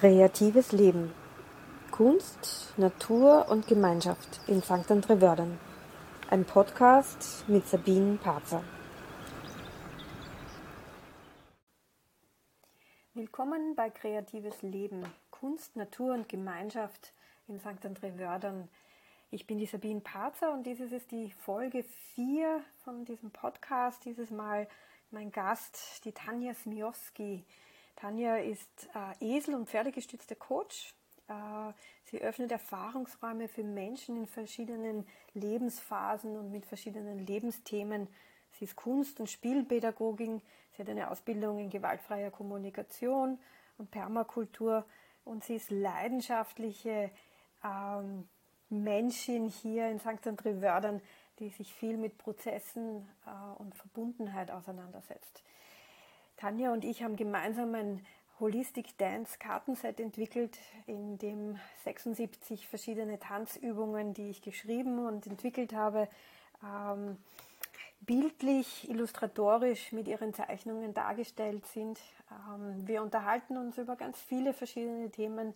Kreatives Leben. Kunst, Natur und Gemeinschaft in St. André-Wördern. Ein Podcast mit Sabine Parzer. Willkommen bei Kreatives Leben. Kunst, Natur und Gemeinschaft in St. André-Wördern. Ich bin die Sabine Parzer und dieses ist die Folge 4 von diesem Podcast. Dieses Mal mein Gast, die Tanja Smiowski. Tanja ist äh, Esel- und Pferdegestützter Coach. Äh, sie öffnet Erfahrungsräume für Menschen in verschiedenen Lebensphasen und mit verschiedenen Lebensthemen. Sie ist Kunst- und Spielpädagogin. Sie hat eine Ausbildung in gewaltfreier Kommunikation und Permakultur und sie ist leidenschaftliche ähm, Menschin hier in St. André-Wördern, die sich viel mit Prozessen äh, und Verbundenheit auseinandersetzt. Tanja und ich haben gemeinsam ein Holistic Dance Kartenset entwickelt, in dem 76 verschiedene Tanzübungen, die ich geschrieben und entwickelt habe, ähm, bildlich, illustratorisch mit ihren Zeichnungen dargestellt sind. Ähm, wir unterhalten uns über ganz viele verschiedene Themen,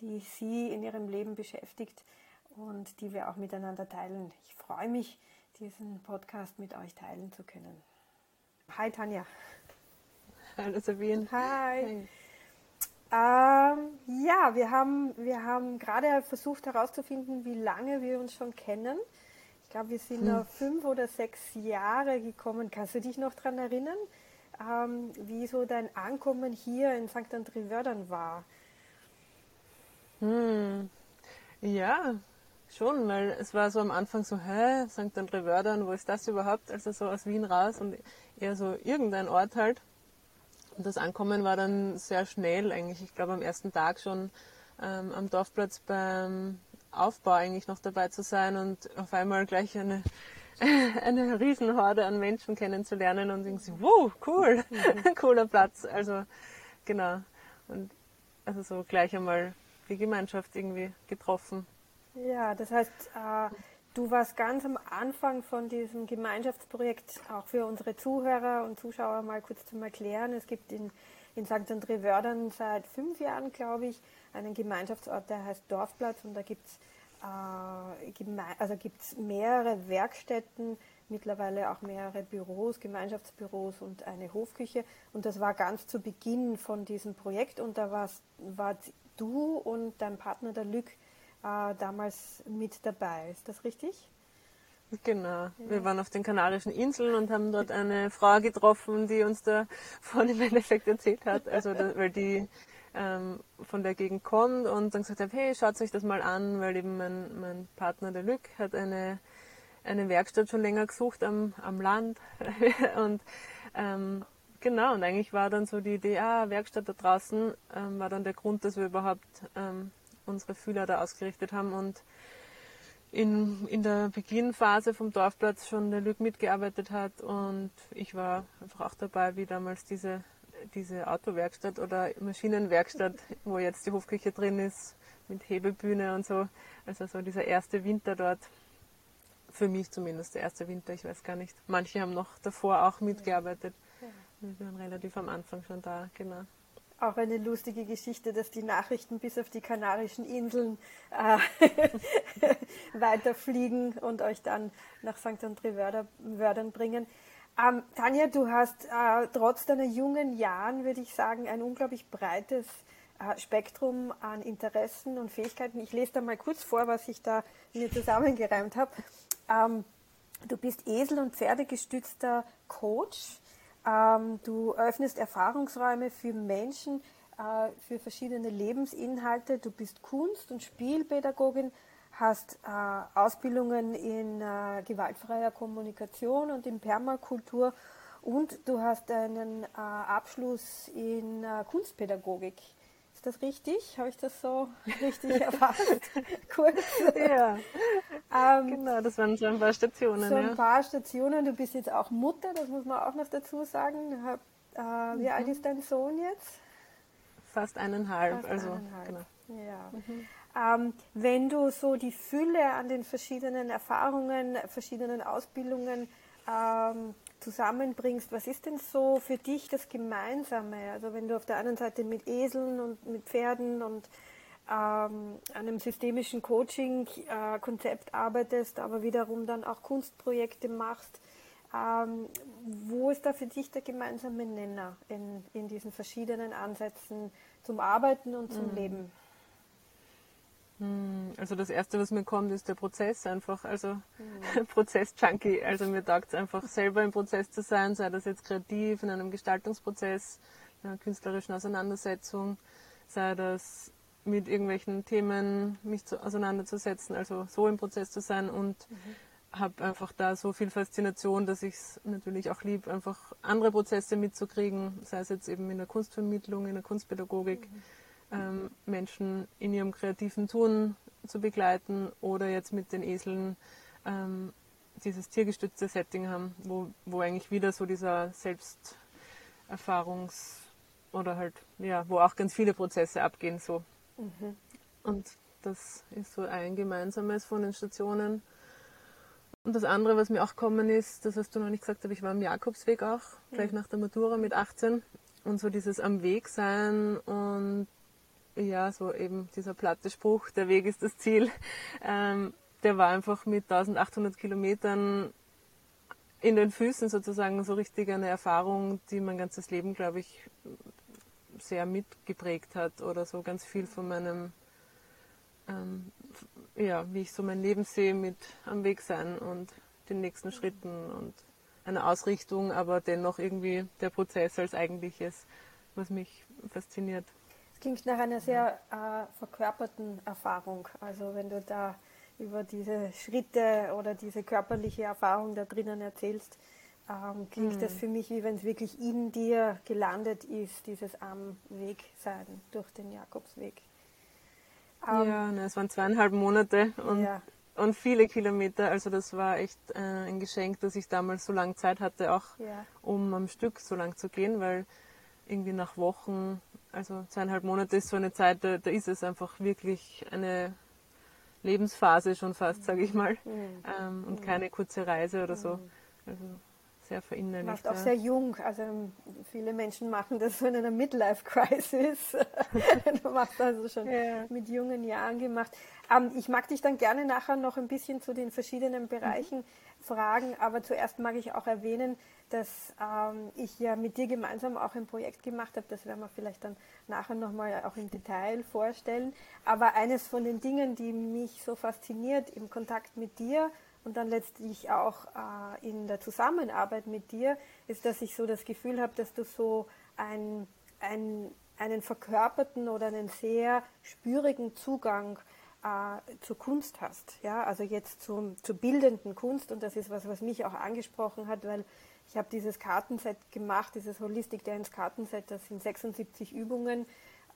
die sie in ihrem Leben beschäftigt und die wir auch miteinander teilen. Ich freue mich, diesen Podcast mit euch teilen zu können. Hi Tanja. Hallo Sabine. Hi. Ähm, ja, wir haben, wir haben gerade versucht herauszufinden, wie lange wir uns schon kennen. Ich glaube, wir sind hm. auf fünf oder sechs Jahre gekommen. Kannst du dich noch daran erinnern, ähm, wie so dein Ankommen hier in St. André-Wördern war? Hm. Ja, schon, weil es war so am Anfang so, hä, St. André-Wördern, wo ist das überhaupt? Also so aus Wien raus und eher so irgendein Ort halt. Und das Ankommen war dann sehr schnell eigentlich. Ich glaube am ersten Tag schon ähm, am Dorfplatz beim Aufbau eigentlich noch dabei zu sein und auf einmal gleich eine, eine Riesenhorde an Menschen kennenzulernen und irgendwie, wow, cool, cooler Platz. Also genau. Und also so gleich einmal die Gemeinschaft irgendwie getroffen. Ja, das heißt, äh, Du warst ganz am Anfang von diesem Gemeinschaftsprojekt, auch für unsere Zuhörer und Zuschauer mal kurz zum Erklären. Es gibt in, in St. André-Wördern seit fünf Jahren, glaube ich, einen Gemeinschaftsort, der heißt Dorfplatz und da gibt es äh, also mehrere Werkstätten, mittlerweile auch mehrere Büros, Gemeinschaftsbüros und eine Hofküche. Und das war ganz zu Beginn von diesem Projekt und da warst, wart du und dein Partner, der Lück, äh, damals mit dabei. Ist das richtig? Genau. Ja. Wir waren auf den Kanarischen Inseln und haben dort eine Frau getroffen, die uns da von im Endeffekt erzählt hat. Also, da, weil die ähm, von der Gegend kommt und dann gesagt hat, hey, schaut euch das mal an, weil eben mein, mein Partner, der Lück, hat eine, eine Werkstatt schon länger gesucht am, am Land. und ähm, genau, und eigentlich war dann so die Idee, ah, Werkstatt da draußen, ähm, war dann der Grund, dass wir überhaupt ähm, unsere Fühler da ausgerichtet haben und in, in der Beginnphase vom Dorfplatz schon der Lück mitgearbeitet hat und ich war einfach auch dabei, wie damals diese, diese Autowerkstatt oder Maschinenwerkstatt, wo jetzt die Hofküche drin ist, mit Hebebühne und so. Also so dieser erste Winter dort, für mich zumindest der erste Winter, ich weiß gar nicht. Manche haben noch davor auch mitgearbeitet. Wir waren relativ am Anfang schon da, genau auch eine lustige Geschichte, dass die Nachrichten bis auf die Kanarischen Inseln äh, weiterfliegen und euch dann nach St. André-Wördern bringen. Ähm, Tanja, du hast äh, trotz deiner jungen Jahren, würde ich sagen, ein unglaublich breites äh, Spektrum an Interessen und Fähigkeiten. Ich lese da mal kurz vor, was ich da mir zusammengereimt habe. Ähm, du bist Esel- und Pferdegestützter Coach ähm, du öffnest Erfahrungsräume für Menschen, äh, für verschiedene Lebensinhalte. Du bist Kunst- und Spielpädagogin, hast äh, Ausbildungen in äh, gewaltfreier Kommunikation und in Permakultur und du hast einen äh, Abschluss in äh, Kunstpädagogik. Ist das richtig? Habe ich das so richtig erfasst? Kurz. Ja. Ähm, genau, das waren so ein paar Stationen. So ein ja. paar Stationen. Du bist jetzt auch Mutter, das muss man auch noch dazu sagen. Äh, wie mhm. alt ist dein Sohn jetzt? Fast eineinhalb. Fast also, eineinhalb. Genau. Ja. Mhm. Ähm, wenn du so die Fülle an den verschiedenen Erfahrungen, verschiedenen Ausbildungen ähm, zusammenbringst. Was ist denn so für dich das Gemeinsame? Also wenn du auf der einen Seite mit Eseln und mit Pferden und ähm, einem systemischen Coaching-Konzept äh, arbeitest, aber wiederum dann auch Kunstprojekte machst, ähm, wo ist da für dich der gemeinsame Nenner in, in diesen verschiedenen Ansätzen zum Arbeiten und zum mhm. Leben? Hm, also das Erste, was mir kommt, ist der Prozess einfach. Also mhm. Prozess-Junkie. Also mir taugt es einfach selber im Prozess zu sein, sei das jetzt kreativ, in einem Gestaltungsprozess, einer künstlerischen Auseinandersetzung, sei das mit irgendwelchen Themen mich zu, auseinanderzusetzen, also so im Prozess zu sein und mhm. habe einfach da so viel Faszination, dass ich es natürlich auch lieb, einfach andere Prozesse mitzukriegen, sei es jetzt eben in der Kunstvermittlung, in der Kunstpädagogik. Mhm ähm, Menschen in ihrem kreativen Tun zu begleiten oder jetzt mit den Eseln ähm, dieses tiergestützte Setting haben, wo, wo eigentlich wieder so dieser Selbsterfahrungs- oder halt, ja, wo auch ganz viele Prozesse abgehen so. Mhm. Und das ist so ein gemeinsames von den Stationen. Und das andere, was mir auch gekommen ist, das hast du noch nicht gesagt, aber ich war am Jakobsweg auch, gleich mhm. nach der Matura mit 18. Und so dieses am Weg sein und ja, so eben dieser platte Spruch, der Weg ist das Ziel, ähm, der war einfach mit 1800 Kilometern in den Füßen sozusagen so richtig eine Erfahrung, die mein ganzes Leben, glaube ich, sehr mitgeprägt hat oder so ganz viel von meinem, ähm, ja, wie ich so mein Leben sehe mit am Weg sein und den nächsten Schritten und einer Ausrichtung, aber dennoch irgendwie der Prozess als eigentliches, was mich fasziniert klingt nach einer sehr äh, verkörperten Erfahrung. Also wenn du da über diese Schritte oder diese körperliche Erfahrung da drinnen erzählst, ähm, klingt mhm. das für mich, wie wenn es wirklich in dir gelandet ist, dieses am Weg sein durch den Jakobsweg. Ähm, ja, ne, es waren zweieinhalb Monate und, ja. und viele Kilometer. Also das war echt äh, ein Geschenk, dass ich damals so lange Zeit hatte, auch ja. um am Stück so lang zu gehen, weil irgendwie nach Wochen also zweieinhalb Monate ist so eine Zeit, da, da ist es einfach wirklich eine Lebensphase schon fast, sage ich mal. Mhm. Ähm, und mhm. keine kurze Reise oder so. Mhm. Also sehr verinnerlicht. Du warst auch sehr jung. Also viele Menschen machen das so in einer Midlife-Crisis. du machst also schon ja. mit jungen Jahren gemacht. Ähm, ich mag dich dann gerne nachher noch ein bisschen zu den verschiedenen Bereichen. Fragen, aber zuerst mag ich auch erwähnen, dass ähm, ich ja mit dir gemeinsam auch ein Projekt gemacht habe. Das werden wir vielleicht dann nachher nochmal auch im Detail vorstellen. Aber eines von den Dingen, die mich so fasziniert im Kontakt mit dir und dann letztlich auch äh, in der Zusammenarbeit mit dir, ist, dass ich so das Gefühl habe, dass du so ein, ein, einen verkörperten oder einen sehr spürigen Zugang äh, zur Kunst hast. Ja, also jetzt zum, zur bildenden Kunst und das ist was, was mich auch angesprochen hat, weil ich habe dieses Kartenset gemacht, dieses Holistic Dance Kartenset, das sind 76 Übungen.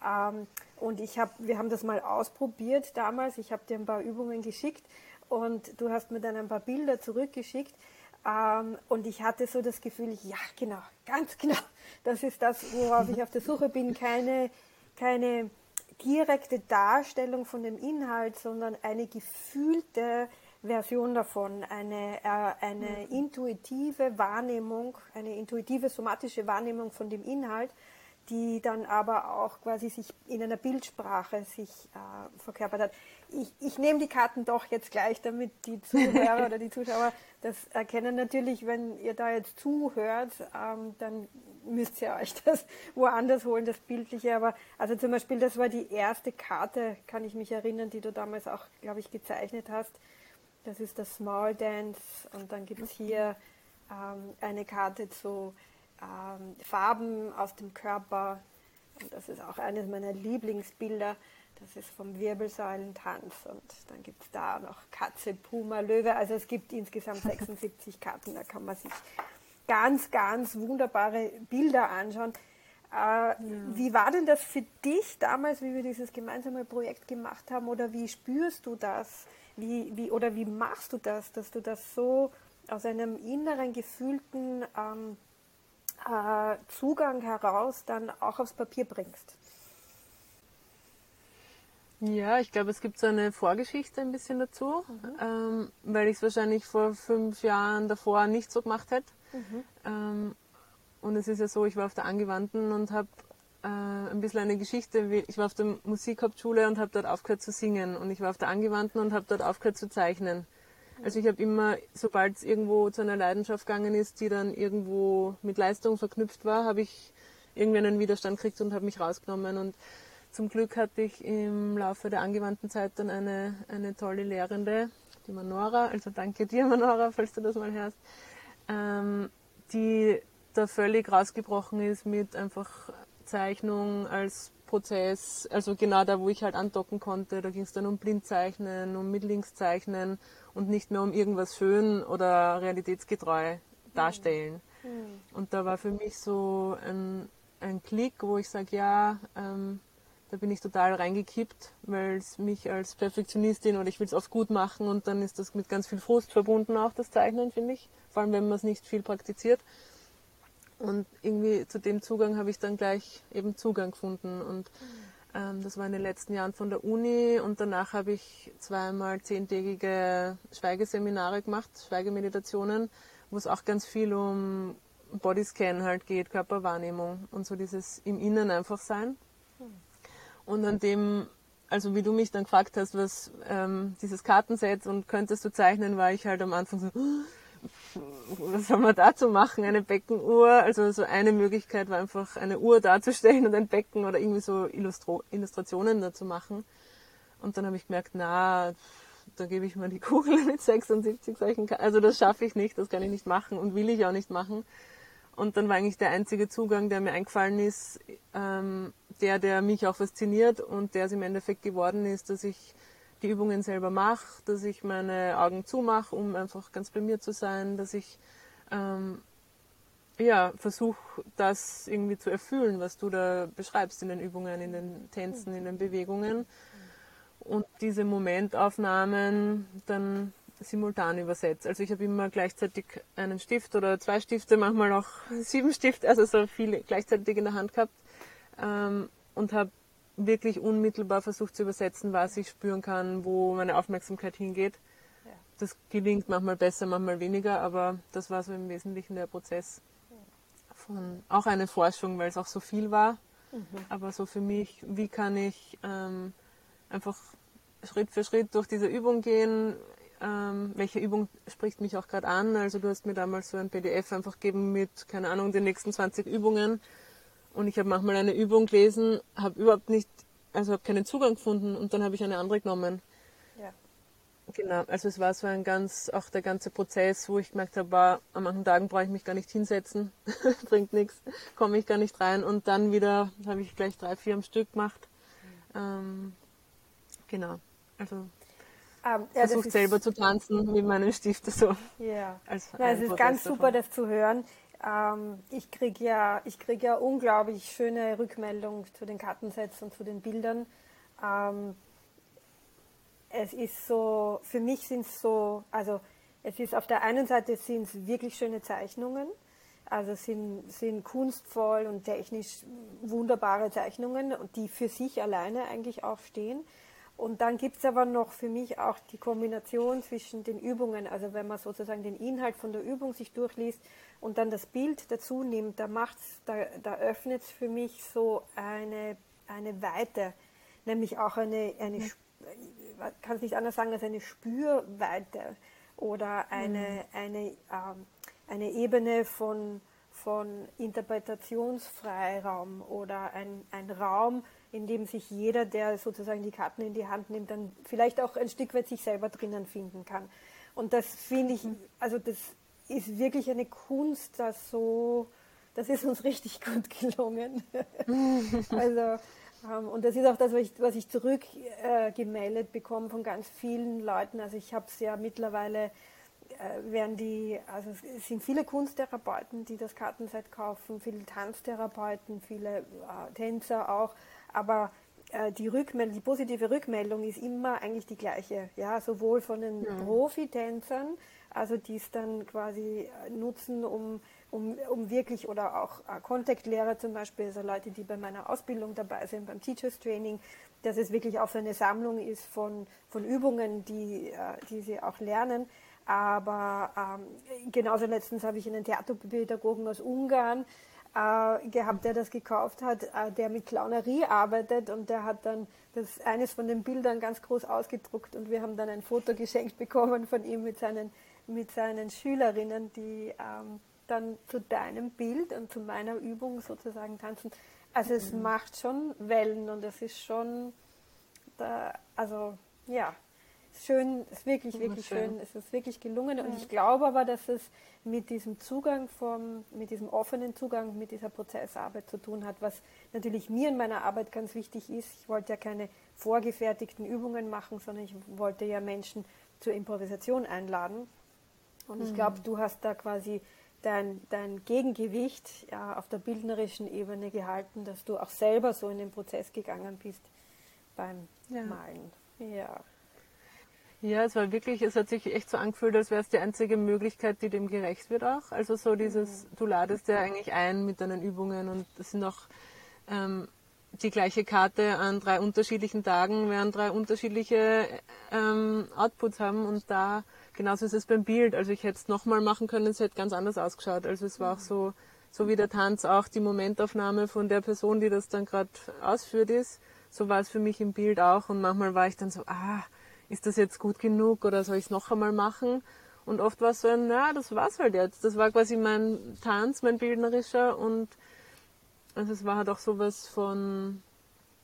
Ähm, und ich hab, wir haben das mal ausprobiert damals. Ich habe dir ein paar Übungen geschickt und du hast mir dann ein paar Bilder zurückgeschickt. Ähm, und ich hatte so das Gefühl, ja, genau, ganz genau. Das ist das, worauf ich auf der Suche bin. Keine, keine direkte Darstellung von dem Inhalt, sondern eine gefühlte Version davon, eine, äh, eine mhm. intuitive Wahrnehmung, eine intuitive somatische Wahrnehmung von dem Inhalt, die dann aber auch quasi sich in einer Bildsprache sich äh, verkörpert hat. Ich, ich nehme die Karten doch jetzt gleich, damit die Zuhörer oder die Zuschauer das erkennen. Natürlich, wenn ihr da jetzt zuhört, ähm, dann müsst ihr euch das woanders holen, das Bildliche. Aber also zum Beispiel, das war die erste Karte, kann ich mich erinnern, die du damals auch, glaube ich, gezeichnet hast das ist das Small Dance und dann gibt es hier ähm, eine Karte zu ähm, Farben auf dem Körper. Und das ist auch eines meiner Lieblingsbilder. Das ist vom Wirbelsäulentanz. Und dann gibt es da noch Katze, Puma, Löwe. Also es gibt insgesamt 76 Karten. Da kann man sich ganz, ganz wunderbare Bilder anschauen. Äh, ja. Wie war denn das für dich damals, wie wir dieses gemeinsame Projekt gemacht haben? Oder wie spürst du das? Wie, wie, oder wie machst du das, dass du das so aus einem inneren, gefühlten ähm, äh, Zugang heraus dann auch aufs Papier bringst? Ja, ich glaube, es gibt so eine Vorgeschichte ein bisschen dazu, mhm. ähm, weil ich es wahrscheinlich vor fünf Jahren davor nicht so gemacht hätte. Mhm. Ähm, und es ist ja so, ich war auf der Angewandten und habe äh, ein bisschen eine Geschichte. Ich war auf der Musikhauptschule und habe dort aufgehört zu singen. Und ich war auf der Angewandten und habe dort aufgehört zu zeichnen. Also ich habe immer, sobald es irgendwo zu einer Leidenschaft gegangen ist, die dann irgendwo mit Leistung verknüpft war, habe ich irgendwie einen Widerstand gekriegt und habe mich rausgenommen. Und zum Glück hatte ich im Laufe der angewandten Zeit dann eine, eine tolle Lehrende, die Manora, also danke dir Manora, falls du das mal hörst, ähm, die da völlig rausgebrochen ist mit einfach Zeichnung als Prozess, also genau da, wo ich halt andocken konnte. Da ging es dann um Blindzeichnen, um Mittlingszeichnen und nicht mehr um irgendwas schön oder realitätsgetreu darstellen. Mhm. Und da war für mich so ein, ein Klick, wo ich sage, ja, ähm, da bin ich total reingekippt, weil es mich als Perfektionistin oder ich will es oft gut machen und dann ist das mit ganz viel Frust verbunden auch, das Zeichnen, finde ich. Vor allem, wenn man es nicht viel praktiziert. Und irgendwie zu dem Zugang habe ich dann gleich eben Zugang gefunden. Und ähm, das war in den letzten Jahren von der Uni und danach habe ich zweimal zehntägige Schweigeseminare gemacht, Schweigemeditationen, wo es auch ganz viel um Bodyscan halt geht, Körperwahrnehmung und so dieses im Innen einfach sein. Und an dem, also wie du mich dann gefragt hast, was ähm, dieses Kartenset und könntest du zeichnen, war ich halt am Anfang so, was soll man dazu machen? Eine Beckenuhr. Also so eine Möglichkeit war einfach eine Uhr darzustellen und ein Becken oder irgendwie so Illustro Illustrationen dazu machen. Und dann habe ich gemerkt, na, da gebe ich mir die Kugel mit 76 solchen. Also das schaffe ich nicht, das kann ich nicht machen und will ich auch nicht machen. Und dann war eigentlich der einzige Zugang, der mir eingefallen ist, ähm, der, der mich auch fasziniert und der es im Endeffekt geworden ist, dass ich die Übungen selber mache, dass ich meine Augen zumache, um einfach ganz bei mir zu sein, dass ich ähm, ja, versuche, das irgendwie zu erfüllen, was du da beschreibst in den Übungen, in den Tänzen, in den Bewegungen. Und diese Momentaufnahmen dann simultan übersetzt. Also ich habe immer gleichzeitig einen Stift oder zwei Stifte, manchmal auch sieben Stifte, also so viele gleichzeitig in der Hand gehabt ähm, und habe wirklich unmittelbar versucht zu übersetzen, was ich spüren kann, wo meine Aufmerksamkeit hingeht. Ja. Das gelingt manchmal besser, manchmal weniger, aber das war so im Wesentlichen der Prozess von auch eine Forschung, weil es auch so viel war. Mhm. Aber so für mich, wie kann ich ähm, einfach Schritt für Schritt durch diese Übung gehen? Ähm, welche Übung spricht mich auch gerade an? Also du hast mir damals so ein PDF einfach gegeben mit, keine Ahnung, den nächsten 20 Übungen und ich habe manchmal eine Übung gelesen, habe überhaupt nicht, also habe keinen Zugang gefunden und dann habe ich eine andere genommen. Ja. Genau, also es war so ein ganz, auch der ganze Prozess, wo ich gemerkt habe, war, an manchen Tagen brauche ich mich gar nicht hinsetzen, bringt nichts, komme ich gar nicht rein und dann wieder habe ich gleich drei, vier am Stück gemacht. Mhm. Ähm, genau, also ähm, ja, versucht selber zu tanzen mit meinen Stiften so. Ja, als es ist ganz super, das zu hören. Ähm, ich kriege ja, krieg ja unglaublich schöne Rückmeldungen zu den Kartensets und zu den Bildern. Ähm, es ist so, für mich sind es so, also es ist auf der einen Seite sind es wirklich schöne Zeichnungen, also sind, sind kunstvoll und technisch wunderbare Zeichnungen, die für sich alleine eigentlich auch stehen. Und dann gibt es aber noch für mich auch die Kombination zwischen den Übungen, also wenn man sozusagen den Inhalt von der Übung sich durchliest und dann das Bild dazu nimmt, da macht's, da, da öffnet es für mich so eine, eine Weite, nämlich auch eine, eine ja. kann es nicht anders sagen als eine Spürweite oder eine, mhm. eine, ähm, eine Ebene von, von Interpretationsfreiraum oder ein, ein Raum, in dem sich jeder, der sozusagen die Karten in die Hand nimmt, dann vielleicht auch ein Stück weit sich selber drinnen finden kann. Und das finde ich, also das ist wirklich eine Kunst, das so, das ist uns richtig gut gelungen. also, ähm, und das ist auch das, was ich, was ich zurückgemeldet äh, bekomme von ganz vielen Leuten. Also ich habe es ja mittlerweile, äh, werden die, also es sind viele Kunsttherapeuten, die das Kartenset kaufen, viele Tanztherapeuten, viele äh, Tänzer auch, aber äh, die Rückmeldung, die positive Rückmeldung ist immer eigentlich die gleiche, ja, sowohl von den ja. Profitänzern, also die es dann quasi äh, nutzen, um, um, um wirklich, oder auch äh, Kontaktlehrer zum Beispiel, also Leute, die bei meiner Ausbildung dabei sind, beim Teachers Training, dass es wirklich auch so eine Sammlung ist von, von Übungen, die, die sie auch lernen. Aber ähm, genauso letztens habe ich einen Theaterpädagogen aus Ungarn äh, gehabt, der das gekauft hat, äh, der mit Clownerie arbeitet und der hat dann das eines von den Bildern ganz groß ausgedruckt und wir haben dann ein Foto geschenkt bekommen von ihm mit seinen, mit seinen Schülerinnen, die ähm, dann zu deinem Bild und zu meiner Übung sozusagen tanzen. Also es mhm. macht schon Wellen und es ist schon, da, also ja, schön, ist wirklich, wirklich schön. schön. Es ist wirklich gelungen. Und ich glaube aber, dass es mit diesem Zugang vom, mit diesem offenen Zugang, mit dieser Prozessarbeit zu tun hat, was natürlich mir in meiner Arbeit ganz wichtig ist. Ich wollte ja keine vorgefertigten Übungen machen, sondern ich wollte ja Menschen zur Improvisation einladen. Und ich glaube, mhm. du hast da quasi dein, dein Gegengewicht ja, auf der bildnerischen Ebene gehalten, dass du auch selber so in den Prozess gegangen bist beim ja. Malen. Ja. Ja, es war wirklich, es hat sich echt so angefühlt, als wäre es die einzige Möglichkeit, die dem gerecht wird auch. Also so dieses, mhm. du ladest ja eigentlich ein mit deinen Übungen und es sind auch ähm, die gleiche Karte an drei unterschiedlichen Tagen, werden drei unterschiedliche ähm, Outputs haben und da genauso ist es beim Bild. Also ich hätte es nochmal machen können, es hätte ganz anders ausgeschaut. Also es war auch so, so wie der Tanz auch die Momentaufnahme von der Person, die das dann gerade ausführt ist. So war es für mich im Bild auch und manchmal war ich dann so, ah, ist das jetzt gut genug oder soll ich es noch einmal machen? Und oft war es so ein, na, das war's halt jetzt. Das war quasi mein Tanz, mein bildnerischer und also es war halt auch sowas von,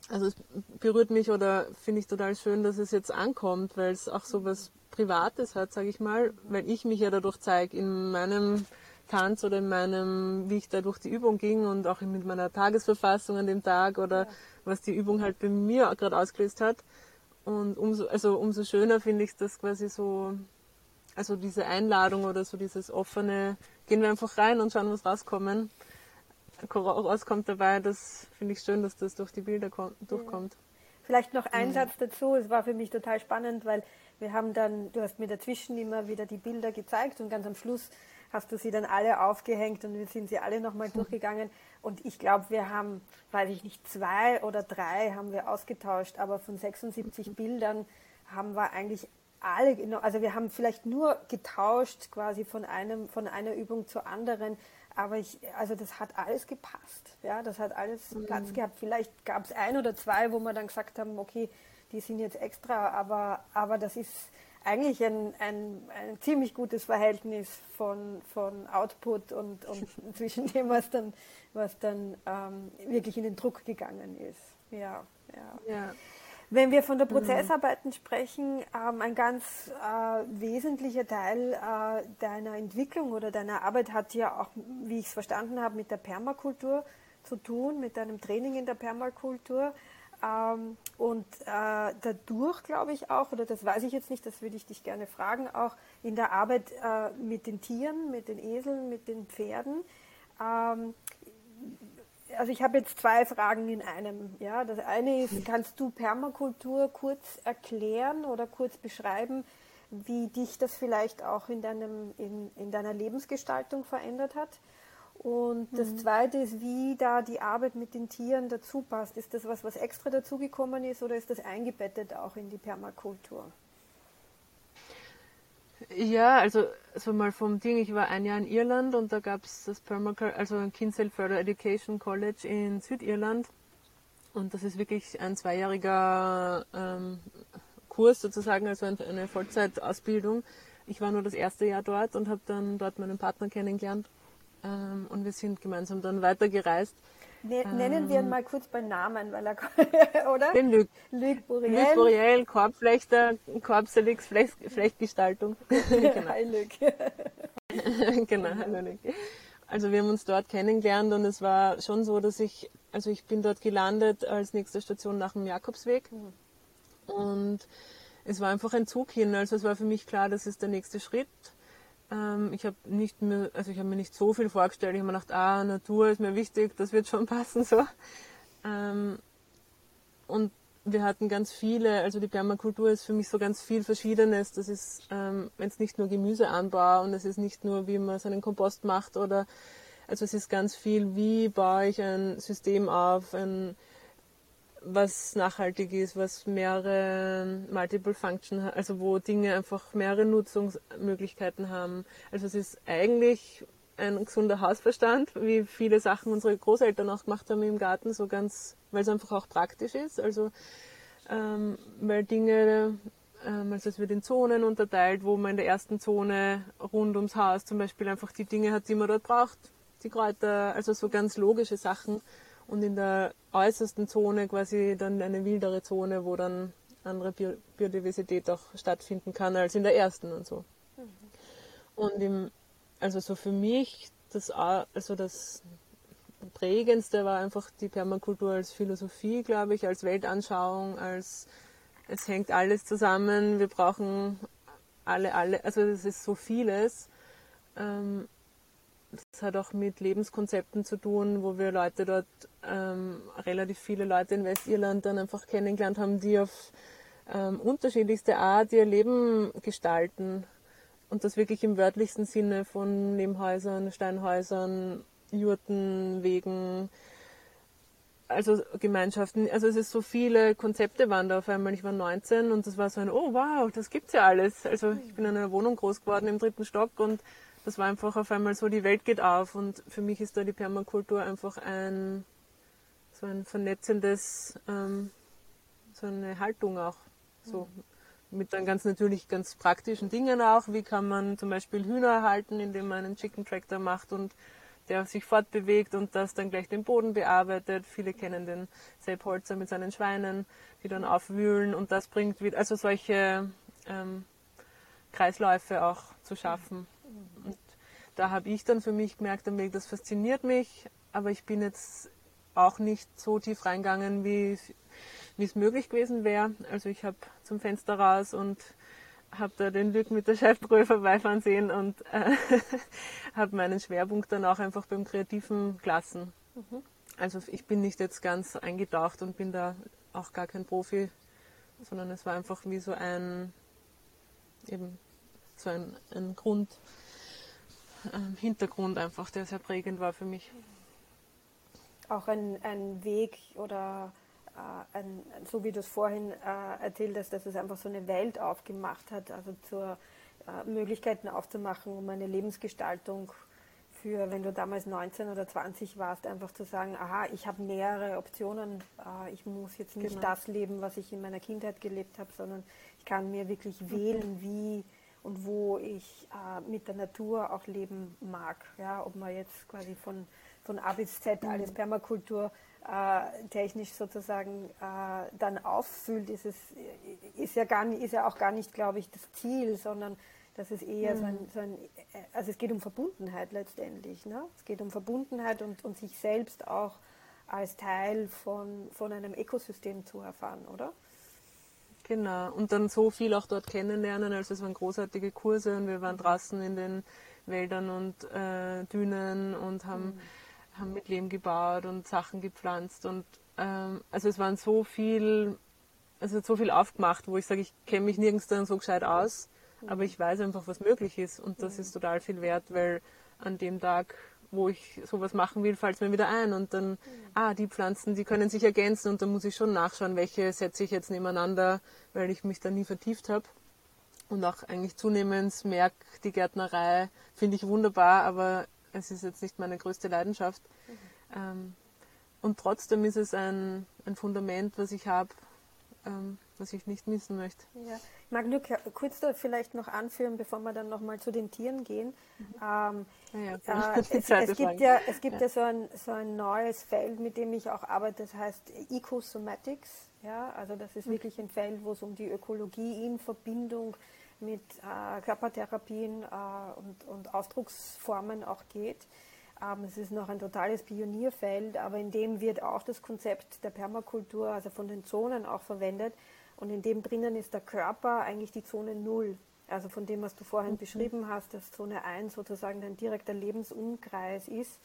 also es berührt mich oder finde ich total schön, dass es jetzt ankommt, weil es auch sowas Privates hat, sage ich mal, weil ich mich ja dadurch zeige in meinem Tanz oder in meinem, wie ich da durch die Übung ging und auch mit meiner Tagesverfassung an dem Tag oder was die Übung halt bei mir gerade ausgelöst hat. Und umso, also umso schöner finde ich das quasi so, also diese Einladung oder so dieses offene, gehen wir einfach rein und schauen, was rauskommen, rauskommt dabei. Das finde ich schön, dass das durch die Bilder durchkommt. Vielleicht noch ein mhm. Satz dazu. Es war für mich total spannend, weil wir haben dann, du hast mir dazwischen immer wieder die Bilder gezeigt und ganz am Schluss hast du sie dann alle aufgehängt und wir sind sie alle nochmal mhm. durchgegangen. Und ich glaube, wir haben, weiß ich nicht, zwei oder drei haben wir ausgetauscht, aber von 76 Bildern haben wir eigentlich alle, also wir haben vielleicht nur getauscht quasi von einem, von einer Übung zur anderen, aber ich, also das hat alles gepasst, ja, das hat alles mhm. Platz gehabt. Vielleicht gab es ein oder zwei, wo wir dann gesagt haben, okay, die sind jetzt extra, aber, aber das ist, eigentlich ein, ein, ein ziemlich gutes Verhältnis von, von Output und, und zwischen dem, was dann, was dann ähm, wirklich in den Druck gegangen ist. Ja, ja. ja. Wenn wir von der mhm. Prozessarbeiten mhm. sprechen, ähm, ein ganz äh, wesentlicher Teil äh, deiner Entwicklung oder deiner Arbeit hat ja auch, wie ich es verstanden habe, mit der Permakultur zu tun, mit deinem Training in der Permakultur. Ähm, und äh, dadurch glaube ich auch, oder das weiß ich jetzt nicht, das würde ich dich gerne fragen, auch in der Arbeit äh, mit den Tieren, mit den Eseln, mit den Pferden. Ähm, also ich habe jetzt zwei Fragen in einem. Ja, das eine ist, kannst du Permakultur kurz erklären oder kurz beschreiben, wie dich das vielleicht auch in, deinem, in, in deiner Lebensgestaltung verändert hat? Und das mhm. Zweite ist, wie da die Arbeit mit den Tieren dazu passt. Ist das was, was extra dazugekommen ist oder ist das eingebettet auch in die Permakultur? Ja, also, also mal vom Ding, ich war ein Jahr in Irland und da gab es das Permaculture, also ein Kinsale Further Education College in Südirland. Und das ist wirklich ein zweijähriger ähm, Kurs sozusagen, also eine Vollzeitausbildung. Ich war nur das erste Jahr dort und habe dann dort meinen Partner kennengelernt ähm, und wir sind gemeinsam dann weitergereist. Ne, nennen wir ihn ähm, mal kurz beim Namen, weil er, oder? Den Luc. Luc Boreal. Luc Boreal, Korbflechter, Korbselix, Flecht, Flechtgestaltung. genau. Hi Luc. genau, hallo Luc. Also wir haben uns dort kennengelernt und es war schon so, dass ich, also ich bin dort gelandet als nächste Station nach dem Jakobsweg. Mhm. Und es war einfach ein Zug hin. Also es war für mich klar, das ist der nächste Schritt. Ähm, ich habe nicht mehr, also ich habe mir nicht so viel vorgestellt. Ich habe mir gedacht, ah, Natur ist mir wichtig, das wird schon passen so. Ähm, und wir hatten ganz viele, also die Permakultur ist für mich so ganz viel Verschiedenes. Das ist, ähm, es nicht nur Gemüseanbau und es ist nicht nur, wie man seinen Kompost macht oder, also es ist ganz viel, wie baue ich ein System auf, ein, was nachhaltig ist, was mehrere Multiple Function, also wo Dinge einfach mehrere Nutzungsmöglichkeiten haben. Also es ist eigentlich ein gesunder Hausverstand, wie viele Sachen unsere Großeltern auch gemacht haben im Garten, so ganz, weil es einfach auch praktisch ist. Also ähm, weil Dinge, ähm, also es wird in Zonen unterteilt, wo man in der ersten Zone rund ums Haus zum Beispiel einfach die Dinge hat, die man dort braucht, die Kräuter, also so ganz logische Sachen. Und in der äußersten Zone quasi dann eine wildere Zone, wo dann andere Biodiversität auch stattfinden kann als in der ersten und so. Mhm. Und im also so für mich, das, also das prägendste war einfach die Permakultur als Philosophie, glaube ich, als Weltanschauung, als es hängt alles zusammen, wir brauchen alle, alle, also es ist so vieles. Ähm, das hat auch mit Lebenskonzepten zu tun, wo wir Leute dort, ähm, relativ viele Leute in Westirland dann einfach kennengelernt haben, die auf ähm, unterschiedlichste Art ihr Leben gestalten. Und das wirklich im wörtlichsten Sinne von Lehmhäusern, Steinhäusern, Jurten, Wegen, also Gemeinschaften. Also es ist so viele Konzepte waren da auf einmal. Ich war 19 und das war so ein, oh wow, das gibt's ja alles. Also ich bin in einer Wohnung groß geworden im dritten Stock und das war einfach auf einmal so, die Welt geht auf. Und für mich ist da die Permakultur einfach ein, so ein vernetzendes, ähm, so eine Haltung auch. So mit dann ganz natürlich ganz praktischen Dingen auch. Wie kann man zum Beispiel Hühner halten, indem man einen Chicken Tractor macht und der sich fortbewegt und das dann gleich den Boden bearbeitet. Viele kennen den Sepp Holzer mit seinen Schweinen, die dann aufwühlen und das bringt wieder, also solche ähm, Kreisläufe auch zu schaffen. Und da habe ich dann für mich gemerkt, das fasziniert mich, aber ich bin jetzt auch nicht so tief reingegangen, wie es möglich gewesen wäre. Also ich habe zum Fenster raus und habe da den Lück mit der Chefbrühe vorbeifahren sehen und äh, habe meinen Schwerpunkt dann auch einfach beim Kreativen gelassen. Mhm. Also ich bin nicht jetzt ganz eingetaucht und bin da auch gar kein Profi, sondern es war einfach wie so ein eben so ein, ein Grund, ein Hintergrund einfach, der sehr prägend war für mich. Auch ein, ein Weg oder äh, ein, so wie du es vorhin äh, erzählt hast, dass es einfach so eine Welt aufgemacht hat, also zur äh, Möglichkeiten aufzumachen, um eine Lebensgestaltung für, wenn du damals 19 oder 20 warst, einfach zu sagen, aha, ich habe mehrere Optionen, äh, ich muss jetzt nicht genau. das leben, was ich in meiner Kindheit gelebt habe, sondern ich kann mir wirklich mhm. wählen, wie und wo ich äh, mit der Natur auch leben mag. Ja, ob man jetzt quasi von, von A bis Z mhm. alles Permakultur äh, technisch sozusagen äh, dann auffüllt, ist es ist ja gar ist ja auch gar nicht, glaube ich, das Ziel, sondern das ist eher mhm. so, ein, so ein, also es geht um Verbundenheit letztendlich. Ne? Es geht um Verbundenheit und, und sich selbst auch als Teil von, von einem Ökosystem zu erfahren, oder? Genau, und dann so viel auch dort kennenlernen. Also es waren großartige Kurse und wir waren draußen in den Wäldern und äh, Dünen und haben mhm haben mit Lehm gebaut und Sachen gepflanzt und ähm, also es waren so viel, also so viel aufgemacht, wo ich sage, ich kenne mich nirgends dann so gescheit aus, aber ich weiß einfach, was möglich ist und das ist total viel wert, weil an dem Tag, wo ich sowas machen will, fällt es mir wieder ein und dann, ah, die Pflanzen, die können sich ergänzen und dann muss ich schon nachschauen, welche setze ich jetzt nebeneinander, weil ich mich da nie vertieft habe und auch eigentlich zunehmend merke, die Gärtnerei finde ich wunderbar, aber es ist jetzt nicht meine größte Leidenschaft. Mhm. Ähm, und trotzdem ist es ein, ein Fundament, was ich habe, ähm, was ich nicht missen möchte. Ja. Ich mag nur kurz da vielleicht noch anführen, bevor wir dann nochmal zu den Tieren gehen. Mhm. Ähm, ja, ja, äh, es, es, gibt ja, es gibt ja, so, ein, so ein neues Feld, mit dem ich auch arbeite, das heißt Ecosomatics. Ja, also das ist mhm. wirklich ein Feld, wo es um die Ökologie in Verbindung mit äh, Körpertherapien äh, und, und, Ausdrucksformen auch geht. Ähm, es ist noch ein totales Pionierfeld, aber in dem wird auch das Konzept der Permakultur, also von den Zonen auch verwendet. Und in dem drinnen ist der Körper eigentlich die Zone Null. Also von dem, was du vorhin mhm. beschrieben hast, dass Zone 1 sozusagen dein direkter Lebensumkreis ist,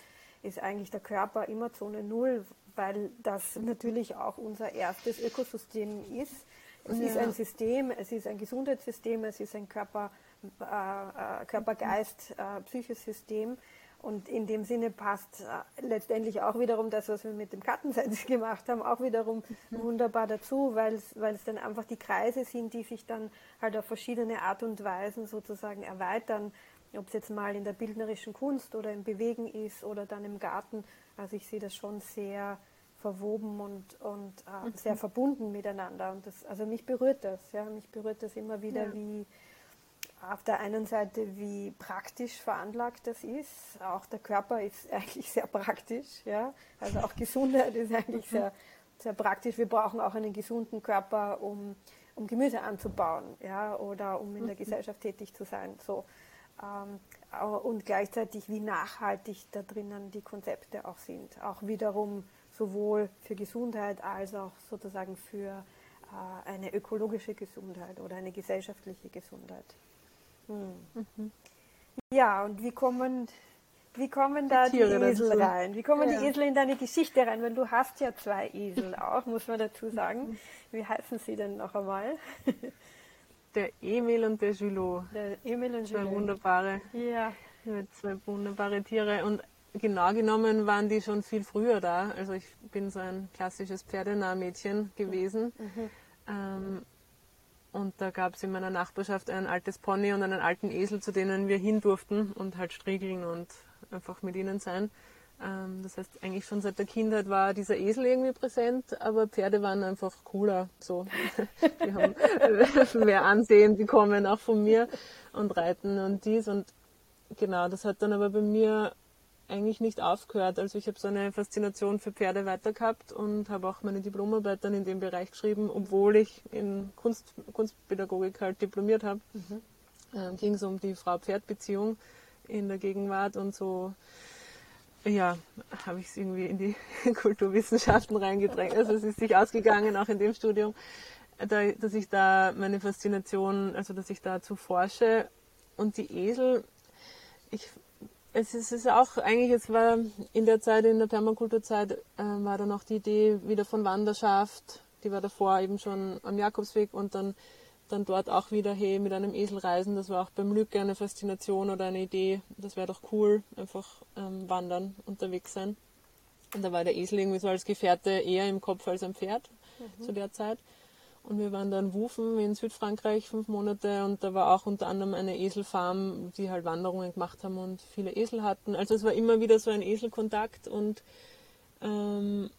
ist eigentlich der Körper immer Zone Null, weil das natürlich auch unser erstes Ökosystem ist es ja. ist ein System, es ist ein Gesundheitssystem, es ist ein Körper, äh, äh Körper-Geist, äh, Psychosystem. Und in dem Sinne passt äh, letztendlich auch wiederum das, was wir mit dem Kartensatz gemacht haben, auch wiederum mhm. wunderbar dazu, weil es dann einfach die Kreise sind, die sich dann halt auf verschiedene Art und Weisen sozusagen erweitern, ob es jetzt mal in der bildnerischen Kunst oder im Bewegen ist oder dann im Garten. Also ich sehe das schon sehr verwoben und, und äh, mhm. sehr verbunden miteinander. Und das, also mich berührt das, ja, mich berührt das immer wieder, ja. wie auf der einen Seite, wie praktisch veranlagt das ist. Auch der Körper ist eigentlich sehr praktisch. Ja? Also auch Gesundheit ist eigentlich mhm. sehr, sehr praktisch. Wir brauchen auch einen gesunden Körper, um, um Gemüse anzubauen ja? oder um in der mhm. Gesellschaft tätig zu sein. So. Ähm, und gleichzeitig, wie nachhaltig da drinnen die Konzepte auch sind. Auch wiederum sowohl für Gesundheit als auch sozusagen für äh, eine ökologische Gesundheit oder eine gesellschaftliche Gesundheit. Mhm. Ja, und wie kommen, wie kommen da die, die Esel rein? Wie kommen ja. die Esel in deine Geschichte rein? Weil du hast ja zwei Esel auch, muss man dazu sagen. Wie heißen sie denn noch einmal? Der Emil und der Julot. Der Emil und Julot. Zwei wunderbare, ja. zwei wunderbare Tiere. Und genau genommen waren die schon viel früher da. Also ich bin so ein klassisches Pferdenahmädchen gewesen. Mhm. Ähm, und da gab es in meiner Nachbarschaft ein altes Pony und einen alten Esel, zu denen wir hin durften und halt striegeln und einfach mit ihnen sein. Ähm, das heißt, eigentlich schon seit der Kindheit war dieser Esel irgendwie präsent, aber Pferde waren einfach cooler. So. Die haben mehr Ansehen bekommen, auch von mir und Reiten und dies. Und genau, das hat dann aber bei mir eigentlich nicht aufgehört. Also ich habe so eine Faszination für Pferde weiter gehabt und habe auch meine Diplomarbeit dann in dem Bereich geschrieben, obwohl ich in Kunst, Kunstpädagogik halt diplomiert habe. Mhm. Ähm, Ging es um die Frau-Pferd-Beziehung in der Gegenwart und so ja, habe ich es irgendwie in die Kulturwissenschaften reingedrängt. Also es ist sich ausgegangen, auch in dem Studium, da, dass ich da meine Faszination, also dass ich dazu forsche. Und die Esel, ich es ist, es ist auch eigentlich, es war in der Zeit, in der Permakulturzeit, äh, war dann auch die Idee wieder von Wanderschaft. Die war davor eben schon am Jakobsweg und dann, dann dort auch wieder, hey, mit einem Esel reisen. Das war auch beim Lücke eine Faszination oder eine Idee. Das wäre doch cool, einfach ähm, wandern, unterwegs sein. Und da war der Esel irgendwie so als Gefährte eher im Kopf als am Pferd mhm. zu der Zeit. Und wir waren dann Wufen in Südfrankreich fünf Monate und da war auch unter anderem eine Eselfarm, die halt Wanderungen gemacht haben und viele Esel hatten. Also es war immer wieder so ein Eselkontakt und ähm,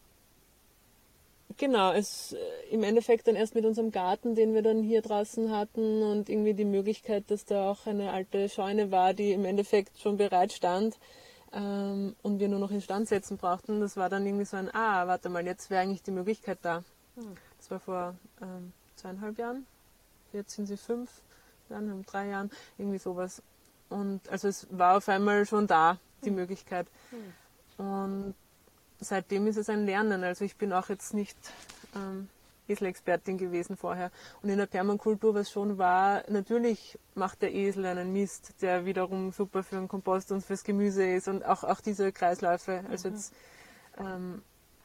genau, es äh, im Endeffekt dann erst mit unserem Garten, den wir dann hier draußen hatten und irgendwie die Möglichkeit, dass da auch eine alte Scheune war, die im Endeffekt schon bereit stand ähm, und wir nur noch instand setzen brauchten. Das war dann irgendwie so ein, ah, warte mal, jetzt wäre eigentlich die Möglichkeit da. Hm. Das war vor ähm, zweieinhalb Jahren. Jetzt sind sie fünf, dann drei Jahren, irgendwie sowas. Und also es war auf einmal schon da, die hm. Möglichkeit. Hm. Und seitdem ist es ein Lernen. Also ich bin auch jetzt nicht ähm, Eselexpertin gewesen vorher. Und in der Permakultur, was schon war, natürlich macht der Esel einen Mist, der wiederum super für den Kompost und fürs Gemüse ist und auch, auch diese Kreisläufe. Also mhm. jetzt ähm,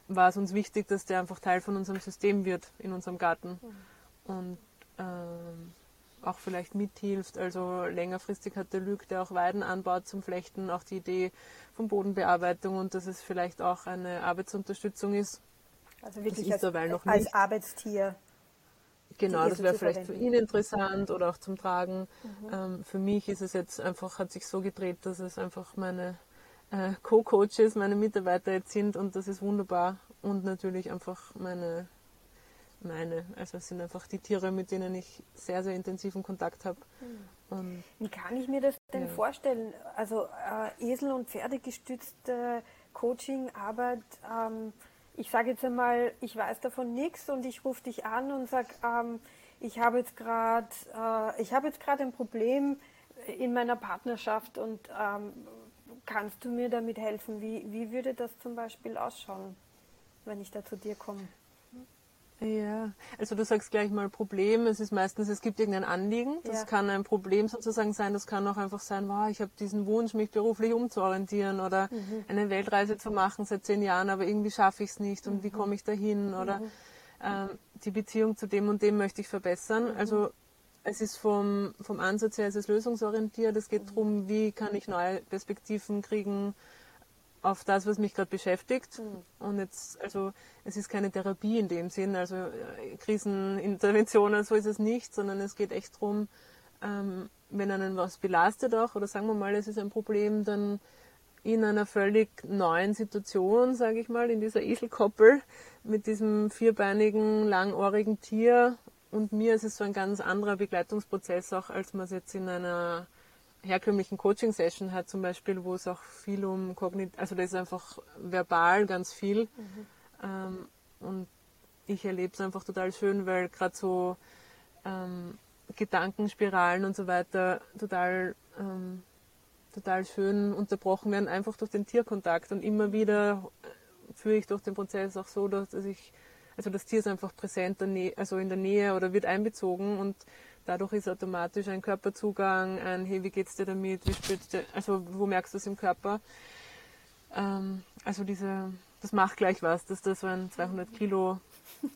war es uns wichtig, dass der einfach Teil von unserem System wird in unserem Garten mhm. und ähm, auch vielleicht mithilft. Also längerfristig hat der Lüg, der auch Weiden anbaut zum Flechten, auch die Idee von Bodenbearbeitung und dass es vielleicht auch eine Arbeitsunterstützung ist. Also wirklich als, als Arbeitstier. Genau, das wäre vielleicht verwenden. für ihn interessant oder auch zum Tragen. Mhm. Ähm, für mich ist es jetzt einfach, hat sich so gedreht, dass es einfach meine Co-Coaches, meine Mitarbeiter jetzt sind und das ist wunderbar. Und natürlich einfach meine, meine, also es sind einfach die Tiere, mit denen ich sehr, sehr intensiven Kontakt habe. Mhm. Wie kann ich mir das denn ja. vorstellen? Also äh, Esel- und Pferdegestützte Coaching, Arbeit, ähm, ich sage jetzt einmal, ich weiß davon nichts und ich rufe dich an und sage, ähm, ich habe jetzt gerade äh, ich habe jetzt gerade ein Problem in meiner Partnerschaft und ähm, Kannst du mir damit helfen? Wie, wie würde das zum Beispiel ausschauen, wenn ich da zu dir komme? Ja, also du sagst gleich mal Problem. Es ist meistens, es gibt irgendein Anliegen. Das ja. kann ein Problem sozusagen sein. Das kann auch einfach sein, wow, ich habe diesen Wunsch, mich beruflich umzuorientieren oder mhm. eine Weltreise zu machen seit zehn Jahren, aber irgendwie schaffe ich es nicht und mhm. wie komme ich dahin oder mhm. ähm, die Beziehung zu dem und dem möchte ich verbessern. Mhm. Also es ist vom, vom Ansatz her, es ist lösungsorientiert. Es geht darum, wie kann ich neue Perspektiven kriegen auf das, was mich gerade beschäftigt. Mhm. Und jetzt, also es ist keine Therapie in dem Sinn, also äh, Kriseninterventionen, so ist es nicht, sondern es geht echt darum, ähm, wenn einen was belastet auch, oder sagen wir mal, es ist ein Problem, dann in einer völlig neuen Situation, sage ich mal, in dieser Eselkoppel mit diesem vierbeinigen, langohrigen Tier und mir ist es so ein ganz anderer Begleitungsprozess auch, als man es jetzt in einer herkömmlichen Coaching-Session hat, zum Beispiel, wo es auch viel um Kognit, also da ist einfach verbal ganz viel. Mhm. Ähm, und ich erlebe es einfach total schön, weil gerade so ähm, Gedankenspiralen und so weiter total, ähm, total schön unterbrochen werden, einfach durch den Tierkontakt. Und immer wieder führe ich durch den Prozess auch so, dass ich, also das Tier ist einfach präsent, also in der Nähe oder wird einbezogen und Dadurch ist automatisch ein Körperzugang, ein Hey, wie geht's dir damit? Wie spürst du, also wo merkst du es im Körper? Ähm, also diese, das macht gleich was, dass da so ein 200 Kilo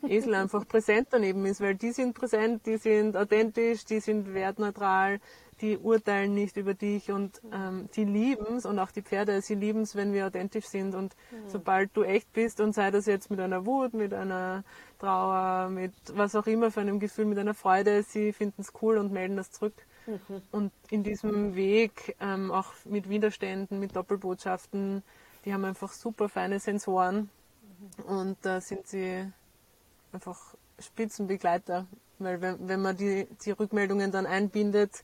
Esel einfach präsent daneben ist, weil die sind präsent, die sind authentisch, die sind wertneutral, die urteilen nicht über dich und ähm, die lieben es und auch die Pferde, sie lieben es, wenn wir authentisch sind und mhm. sobald du echt bist und sei das jetzt mit einer Wut, mit einer Trauer, mit was auch immer für einem Gefühl, mit einer Freude, sie finden es cool und melden das zurück. Mhm. Und in diesem Weg, ähm, auch mit Widerständen, mit Doppelbotschaften, die haben einfach super feine Sensoren mhm. und da äh, sind sie einfach Spitzenbegleiter. Weil wenn, wenn man die, die Rückmeldungen dann einbindet,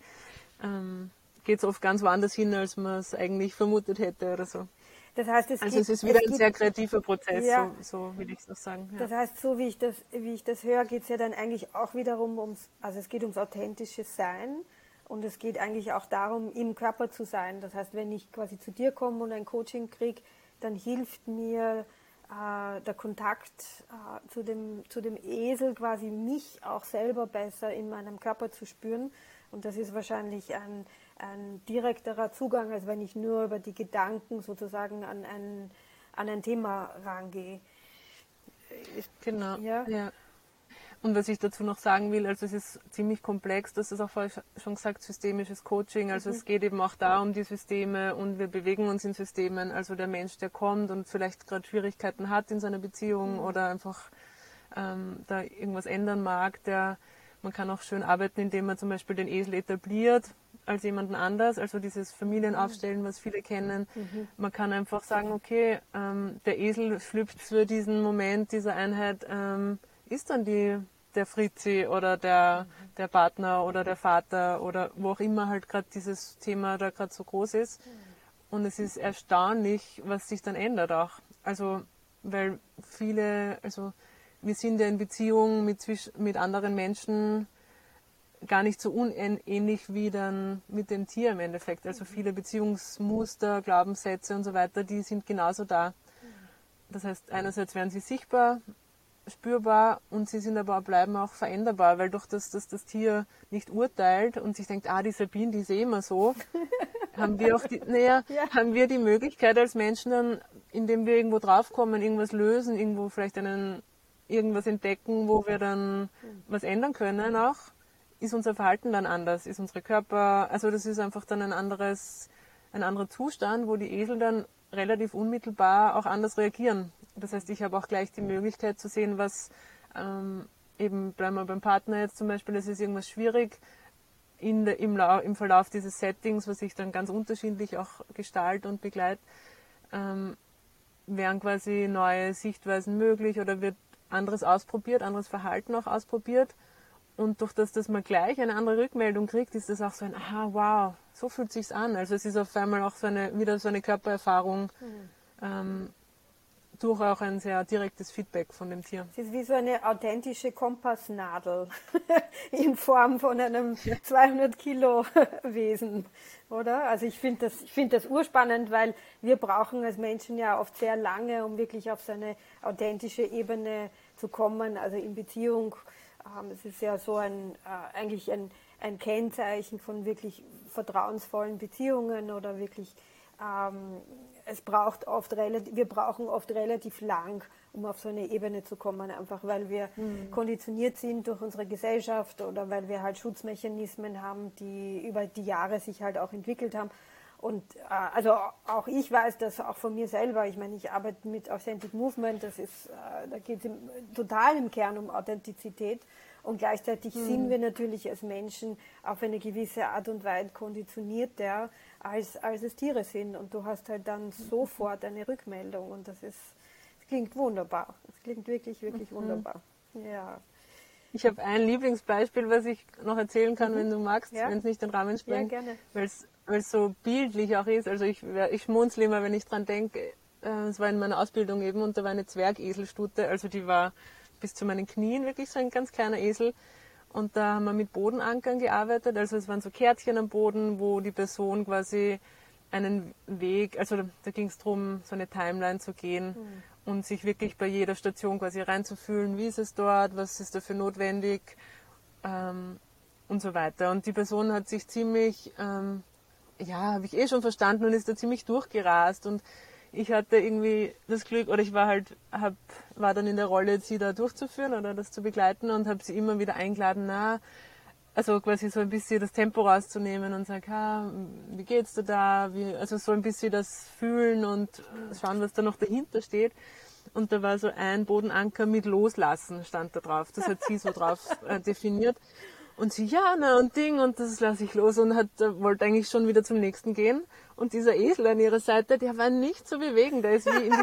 ähm, geht es oft ganz woanders hin, als man es eigentlich vermutet hätte oder so. Das heißt, es also gibt, es ist wieder es ein sehr kreativer Prozess, ja, so, so will ich es sagen. Ja. Das heißt, so wie ich das, wie ich das höre, geht es ja dann eigentlich auch wiederum ums, also es geht ums authentische Sein und es geht eigentlich auch darum, im Körper zu sein. Das heißt, wenn ich quasi zu dir komme und ein Coaching kriege, dann hilft mir äh, der Kontakt äh, zu, dem, zu dem Esel quasi mich auch selber besser in meinem Körper zu spüren und das ist wahrscheinlich ein, ein direkterer Zugang, als wenn ich nur über die Gedanken sozusagen an ein, an ein Thema rangehe. Genau. Ja. ja. Und was ich dazu noch sagen will, also es ist ziemlich komplex, das ist auch vorher schon gesagt, systemisches Coaching. Also mhm. es geht eben auch da um die Systeme und wir bewegen uns in Systemen. Also der Mensch, der kommt und vielleicht gerade Schwierigkeiten hat in seiner Beziehung mhm. oder einfach ähm, da irgendwas ändern mag, der man kann auch schön arbeiten, indem man zum Beispiel den Esel etabliert als jemanden anders, also dieses Familienaufstellen, was viele kennen. Mhm. Man kann einfach sagen, okay, ähm, der Esel schlüpft für diesen Moment dieser Einheit, ähm, ist dann die der Fritzi oder der, mhm. der Partner oder der Vater oder wo auch immer halt gerade dieses Thema da gerade so groß ist. Und es ist erstaunlich, was sich dann ändert auch. Also, weil viele, also wir sind ja in Beziehung mit, mit anderen Menschen gar nicht so unähnlich wie dann mit dem Tier im Endeffekt. Also viele Beziehungsmuster, Glaubenssätze und so weiter, die sind genauso da. Das heißt, einerseits werden sie sichtbar, spürbar und sie sind aber bleiben auch veränderbar, weil durch das, dass das Tier nicht urteilt und sich denkt, ah, die Sabine, die ist eh immer so, haben wir auch die, naja, ja. haben wir die Möglichkeit als Menschen dann, indem wir irgendwo draufkommen, irgendwas lösen, irgendwo vielleicht einen irgendwas entdecken, wo wir dann was ändern können auch, ist unser Verhalten dann anders, ist unsere Körper, also das ist einfach dann ein anderes, ein anderer Zustand, wo die Esel dann relativ unmittelbar auch anders reagieren. Das heißt, ich habe auch gleich die Möglichkeit zu sehen, was ähm, eben, bleiben wir beim Partner jetzt zum Beispiel, es ist irgendwas schwierig in der, im, im, Verlauf dieses Settings, was ich dann ganz unterschiedlich auch gestalte und begleite, ähm, wären quasi neue Sichtweisen möglich oder wird anderes ausprobiert, anderes Verhalten auch ausprobiert. Und durch das, dass man gleich eine andere Rückmeldung kriegt, ist das auch so ein, aha, wow, so fühlt sich's an. Also es ist auf einmal auch so eine, wieder so eine Körpererfahrung, mhm. ähm, durch auch ein sehr direktes Feedback von dem Tier. Es ist wie so eine authentische Kompassnadel in Form von einem 200 Kilo Wesen, oder? Also ich finde das, ich das urspannend, weil wir brauchen als Menschen ja oft sehr lange, um wirklich auf so eine authentische Ebene zu kommen, also in Beziehung. Ähm, es ist ja so ein, äh, eigentlich ein, ein Kennzeichen von wirklich vertrauensvollen Beziehungen oder wirklich ähm, es braucht oft relativ, wir brauchen oft relativ lang, um auf so eine Ebene zu kommen, einfach weil wir mhm. konditioniert sind durch unsere Gesellschaft oder weil wir halt Schutzmechanismen haben, die über die Jahre sich halt auch entwickelt haben. Und äh, also auch ich weiß das auch von mir selber. Ich meine, ich arbeite mit Authentic Movement. Das ist, äh, da geht es total im Kern um Authentizität. Und gleichzeitig mhm. sind wir natürlich als Menschen auf eine gewisse Art und Weise konditionierter, als, als es Tiere sind. Und du hast halt dann sofort eine Rückmeldung. Und das ist, das klingt wunderbar. Das klingt wirklich, wirklich mhm. wunderbar. Ja. Ich habe ein Lieblingsbeispiel, was ich noch erzählen kann, mhm. wenn du magst, ja? wenn es nicht den Rahmen sprengt. Ja, gerne. Weil es so bildlich auch ist. Also ich, ich schmunzle immer, wenn ich dran denke. Äh, es war in meiner Ausbildung eben und da war eine Zwergeselstute. Also die war bis zu meinen Knien, wirklich so ein ganz kleiner Esel. Und da haben wir mit Bodenankern gearbeitet. Also es waren so Kärtchen am Boden, wo die Person quasi einen Weg, also da ging es darum, so eine Timeline zu gehen mhm. und sich wirklich bei jeder Station quasi reinzufühlen, wie ist es dort, was ist dafür notwendig ähm, und so weiter. Und die Person hat sich ziemlich, ähm, ja, habe ich eh schon verstanden und ist da ziemlich durchgerast und ich hatte irgendwie das Glück, oder ich war halt, hab, war dann in der Rolle, sie da durchzuführen oder das zu begleiten und habe sie immer wieder eingeladen, na, also quasi so ein bisschen das Tempo rauszunehmen und sag, ha, wie geht's dir da? Wie, also so ein bisschen das Fühlen und schauen, was da noch dahinter steht. Und da war so ein Bodenanker mit Loslassen stand da drauf. Das hat sie so drauf äh, definiert. Und sie, ja, na und Ding, und das lasse ich los und hat, wollte eigentlich schon wieder zum nächsten gehen. Und dieser Esel an ihrer Seite, der war nicht zu bewegen. Der ist wie in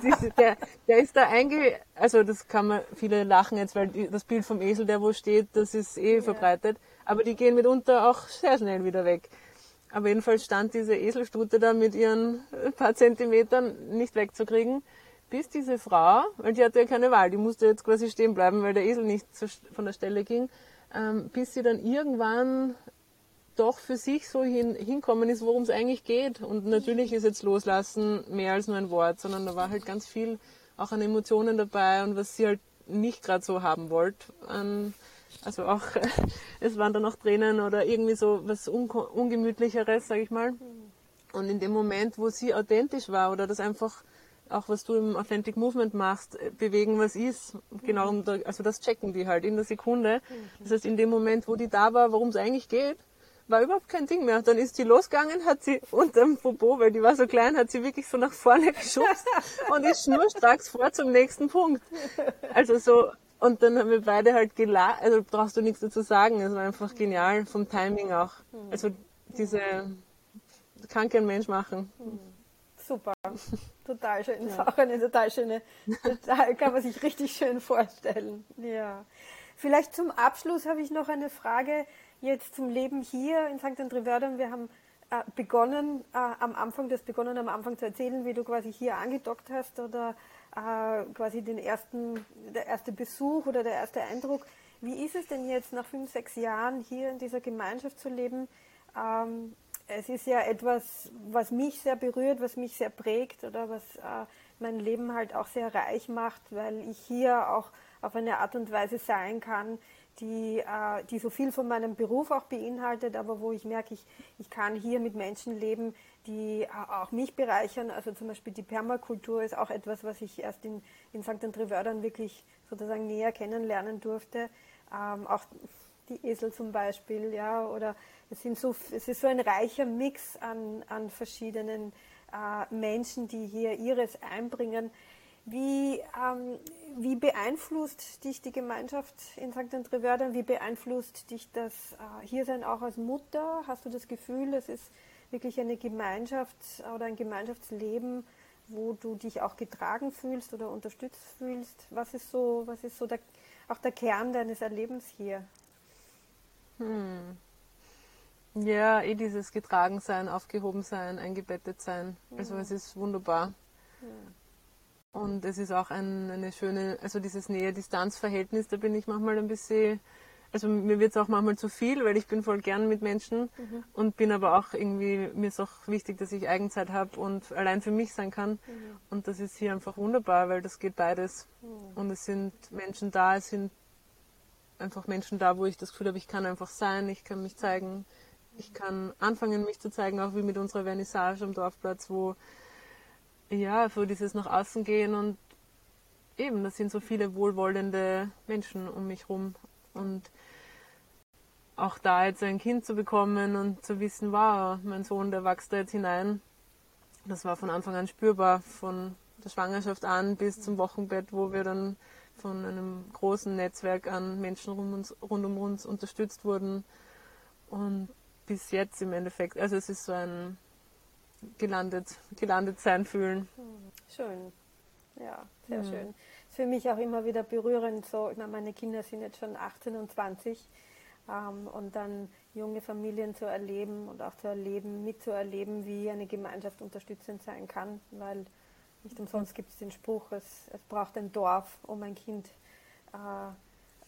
diese, der, der ist da einge, also das kann man, viele lachen jetzt, weil die, das Bild vom Esel, der wo steht, das ist eh ja. verbreitet. Aber die gehen mitunter auch sehr schnell wieder weg. Aber jedenfalls stand diese Eselstute da mit ihren paar Zentimetern nicht wegzukriegen, bis diese Frau, weil die hatte ja keine Wahl, die musste jetzt quasi stehen bleiben, weil der Esel nicht von der Stelle ging, ähm, bis sie dann irgendwann doch für sich so hin, hinkommen ist, worum es eigentlich geht. Und natürlich ist jetzt Loslassen mehr als nur ein Wort, sondern da war halt ganz viel auch an Emotionen dabei und was sie halt nicht gerade so haben wollte. Ähm, also auch, es waren dann auch Tränen oder irgendwie so was Un Ungemütlicheres, sag ich mal. Und in dem Moment, wo sie authentisch war oder das einfach auch was du im Authentic Movement machst, äh, bewegen, was ist. Genau, um da, also das checken die halt in der Sekunde. Das heißt, in dem Moment, wo die da war, worum es eigentlich geht, war überhaupt kein Ding mehr. Dann ist sie losgegangen, hat sie unterm Popo, weil die war so klein, hat sie wirklich so nach vorne geschubst und ist schnurstracks vor zum nächsten Punkt. Also so, und dann haben wir beide halt gelacht, also brauchst du nichts dazu sagen, es war einfach genial, vom Timing auch. Also diese, kann kein Mensch machen. Super. Total schön. Ja. Ist auch eine total schöne, total, kann man sich richtig schön vorstellen. Ja. Vielleicht zum Abschluss habe ich noch eine Frage jetzt zum Leben hier in St. André-Wördern. Wir haben äh, begonnen, äh, am Anfang, das begonnen am Anfang zu erzählen, wie du quasi hier angedockt hast oder äh, quasi den ersten, der erste Besuch oder der erste Eindruck. Wie ist es denn jetzt nach fünf, sechs Jahren hier in dieser Gemeinschaft zu leben? Ähm, es ist ja etwas, was mich sehr berührt, was mich sehr prägt oder was äh, mein Leben halt auch sehr reich macht, weil ich hier auch auf eine Art und Weise sein kann, die, äh, die so viel von meinem Beruf auch beinhaltet, aber wo ich merke, ich, ich kann hier mit Menschen leben, die äh, auch mich bereichern. Also zum Beispiel die Permakultur ist auch etwas, was ich erst in, in St. André-Wördern wirklich sozusagen näher kennenlernen durfte. Ähm, auch die Esel zum Beispiel, ja, oder es, sind so, es ist so ein reicher Mix an, an verschiedenen äh, Menschen, die hier ihres einbringen. Wie, ähm, wie beeinflusst dich die Gemeinschaft in St. André-Wördern? Wie beeinflusst dich das äh, Hiersein auch als Mutter? Hast du das Gefühl, es ist wirklich eine Gemeinschaft oder ein Gemeinschaftsleben, wo du dich auch getragen fühlst oder unterstützt fühlst? Was ist so, was ist so der, auch der Kern deines Erlebens hier? Hm. Ja, eh dieses getragen sein, aufgehoben sein, eingebettet sein. Also es ist wunderbar. Und es ist auch ein, eine schöne, also dieses Nähe-Distanz-Verhältnis, da bin ich manchmal ein bisschen, also mir wird es auch manchmal zu viel, weil ich bin voll gern mit Menschen mhm. und bin aber auch irgendwie, mir ist auch wichtig, dass ich Eigenzeit habe und allein für mich sein kann. Mhm. Und das ist hier einfach wunderbar, weil das geht beides. Mhm. Und es sind Menschen da, es sind einfach Menschen da, wo ich das Gefühl habe, ich kann einfach sein, ich kann mich zeigen, Ich kann anfangen, mich zu zeigen, auch wie mit unserer Vernissage am Dorfplatz, wo ja, so dieses nach außen gehen und eben, das sind so viele wohlwollende Menschen um mich rum und auch da jetzt ein Kind zu bekommen und zu wissen, wow, mein Sohn, der wächst da jetzt hinein, das war von Anfang an spürbar, von der Schwangerschaft an bis zum Wochenbett, wo wir dann von einem großen Netzwerk an Menschen rund, uns, rund um uns unterstützt wurden. Und bis jetzt im Endeffekt, also es ist so ein gelandet, gelandet sein fühlen. Schön. Ja, sehr mhm. schön. Ist für mich auch immer wieder berührend, so, ich meine, meine Kinder sind jetzt schon 18 und 20 ähm, und dann junge Familien zu erleben und auch zu erleben, mitzuerleben, wie eine Gemeinschaft unterstützend sein kann, weil nicht umsonst gibt es den Spruch, es, es braucht ein Dorf, um ein Kind äh,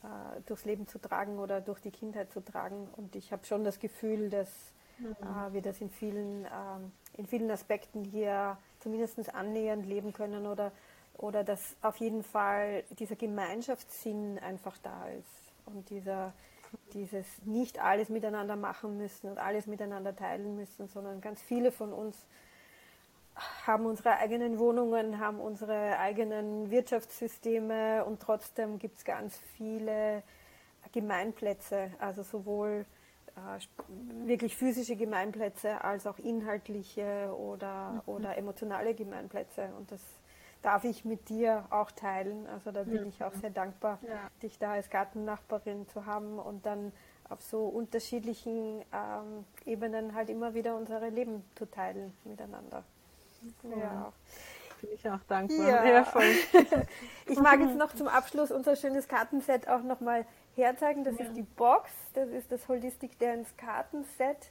äh, durchs Leben zu tragen oder durch die Kindheit zu tragen. Und ich habe schon das Gefühl, dass mhm. äh, wir das in vielen, ähm, in vielen Aspekten hier zumindest annähernd leben können oder, oder dass auf jeden Fall dieser Gemeinschaftssinn einfach da ist und dieser, dieses nicht alles miteinander machen müssen und alles miteinander teilen müssen, sondern ganz viele von uns haben unsere eigenen Wohnungen, haben unsere eigenen Wirtschaftssysteme und trotzdem gibt es ganz viele Gemeinplätze, also sowohl wirklich physische Gemeinplätze als auch inhaltliche oder, mhm. oder emotionale Gemeinplätze. Und das darf ich mit dir auch teilen. Also da bin mhm. ich auch sehr dankbar, ja. dich da als Gartennachbarin zu haben und dann auf so unterschiedlichen ähm, Ebenen halt immer wieder unsere Leben zu teilen miteinander. Ja. Bin ich auch dankbar. Ja. ja ich mag jetzt noch zum Abschluss unser schönes Kartenset auch nochmal herzeigen. Das ja. ist die Box, das ist das Holistic Dance Kartenset.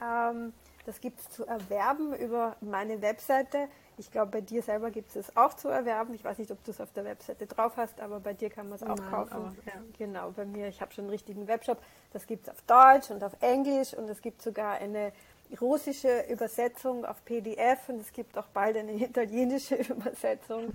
Ähm, das gibt es zu erwerben über meine Webseite. Ich glaube, bei dir selber gibt es auch zu erwerben. Ich weiß nicht, ob du es auf der Webseite drauf hast, aber bei dir kann man es auch Nein, kaufen. Aber, ja. Genau, bei mir, ich habe schon einen richtigen Webshop. Das gibt es auf Deutsch und auf Englisch und es gibt sogar eine russische Übersetzung auf PDF und es gibt auch bald eine italienische Übersetzung.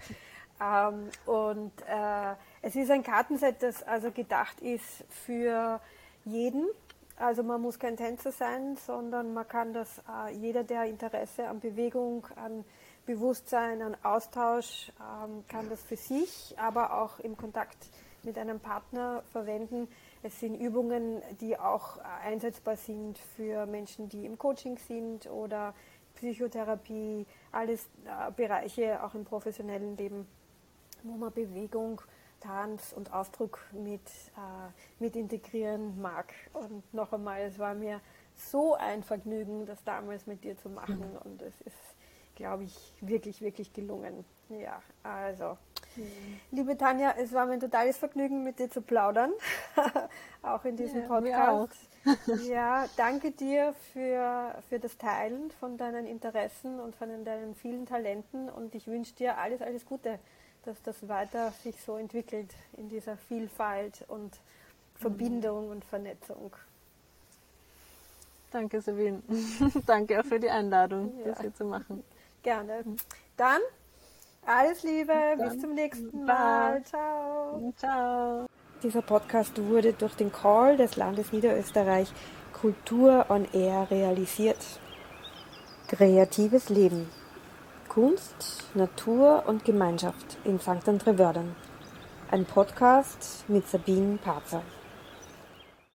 ähm, und äh, es ist ein Kartenset, das also gedacht ist für jeden. Also man muss kein Tänzer sein, sondern man kann das, äh, jeder, der Interesse an Bewegung, an Bewusstsein, an Austausch, ähm, kann das für sich, aber auch im Kontakt mit einem Partner verwenden. Es sind Übungen, die auch einsetzbar sind für Menschen, die im Coaching sind oder Psychotherapie, alles äh, Bereiche auch im professionellen Leben, wo man Bewegung, Tanz und Ausdruck mit, äh, mit integrieren mag. Und noch einmal, es war mir so ein Vergnügen, das damals mit dir zu machen mhm. und es ist, glaube ich, wirklich, wirklich gelungen. Ja, also Mhm. Liebe Tanja, es war mir ein totales Vergnügen, mit dir zu plaudern, auch in diesem ja, Podcast. ja, danke dir für, für das Teilen von deinen Interessen und von deinen vielen Talenten und ich wünsche dir alles, alles Gute, dass das weiter sich so entwickelt in dieser Vielfalt und Verbindung mhm. und Vernetzung. Danke, Sabine. Danke auch für die Einladung, ja. das hier zu machen. Gerne. Dann alles Liebe, bis zum nächsten Mal. Ciao. Ciao. Dieser Podcast wurde durch den Call des Landes Niederösterreich Kultur on Air realisiert. Kreatives Leben. Kunst, Natur und Gemeinschaft in St. André-Wördern. Ein Podcast mit Sabine Parzer.